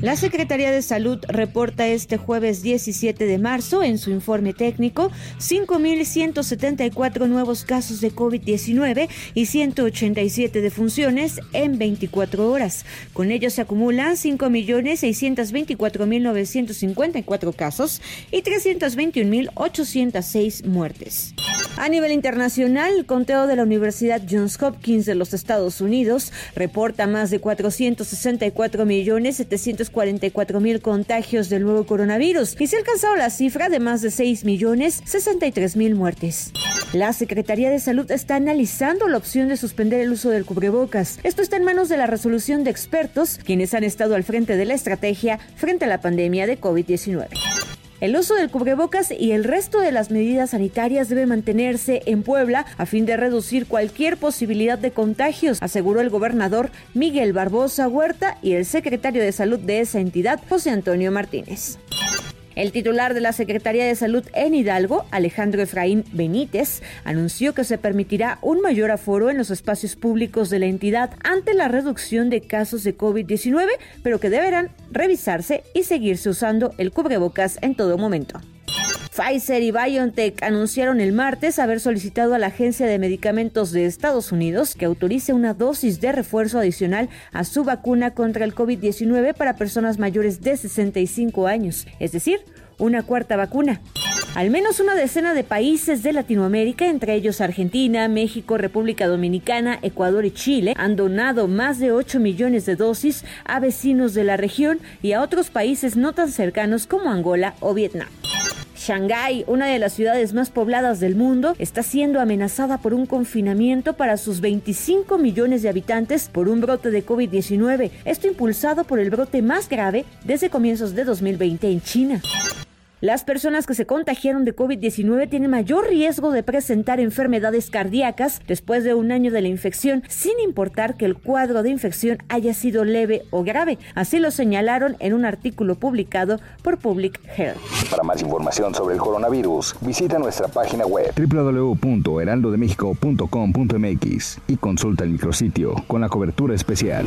La Secretaría de Salud reporta este jueves 17 de marzo en su informe técnico 5.174 nuevos casos de COVID-19 y 187 defunciones en 24 horas. Con ello se acumulan 5.624.954 casos y 321.806 muertes. A nivel internacional, el conteo de la Universidad Johns Hopkins de los Estados Unidos reporta más de 464 millones 744 mil contagios del nuevo coronavirus y se ha alcanzado la cifra de más de 6 millones 63 mil muertes. La Secretaría de Salud está analizando la opción de suspender el uso del cubrebocas. Esto está en manos de la resolución de expertos, quienes han estado al frente de la estrategia frente a la pandemia de COVID-19. El uso del cubrebocas y el resto de las medidas sanitarias debe mantenerse en Puebla a fin de reducir cualquier posibilidad de contagios, aseguró el gobernador Miguel Barbosa Huerta y el secretario de salud de esa entidad, José Antonio Martínez. El titular de la Secretaría de Salud en Hidalgo, Alejandro Efraín Benítez, anunció que se permitirá un mayor aforo en los espacios públicos de la entidad ante la reducción de casos de COVID-19, pero que deberán revisarse y seguirse usando el cubrebocas en todo momento. Pfizer y BioNTech anunciaron el martes haber solicitado a la Agencia de Medicamentos de Estados Unidos que autorice una dosis de refuerzo adicional a su vacuna contra el COVID-19 para personas mayores de 65 años, es decir, una cuarta vacuna. Al menos una decena de países de Latinoamérica, entre ellos Argentina, México, República Dominicana, Ecuador y Chile, han donado más de 8 millones de dosis a vecinos de la región y a otros países no tan cercanos como Angola o Vietnam. Shanghái, una de las ciudades más pobladas del mundo, está siendo amenazada por un confinamiento para sus 25 millones de habitantes por un brote de COVID-19. Esto impulsado por el brote más grave desde comienzos de 2020 en China. Las personas que se contagiaron de COVID-19 tienen mayor riesgo de presentar enfermedades cardíacas después de un año de la infección, sin importar que el cuadro de infección haya sido leve o grave. Así lo señalaron en un artículo publicado por Public Health. Para más información sobre el coronavirus, visita nuestra página web www.heraldodemexico.com.mx y consulta el micrositio con la cobertura especial.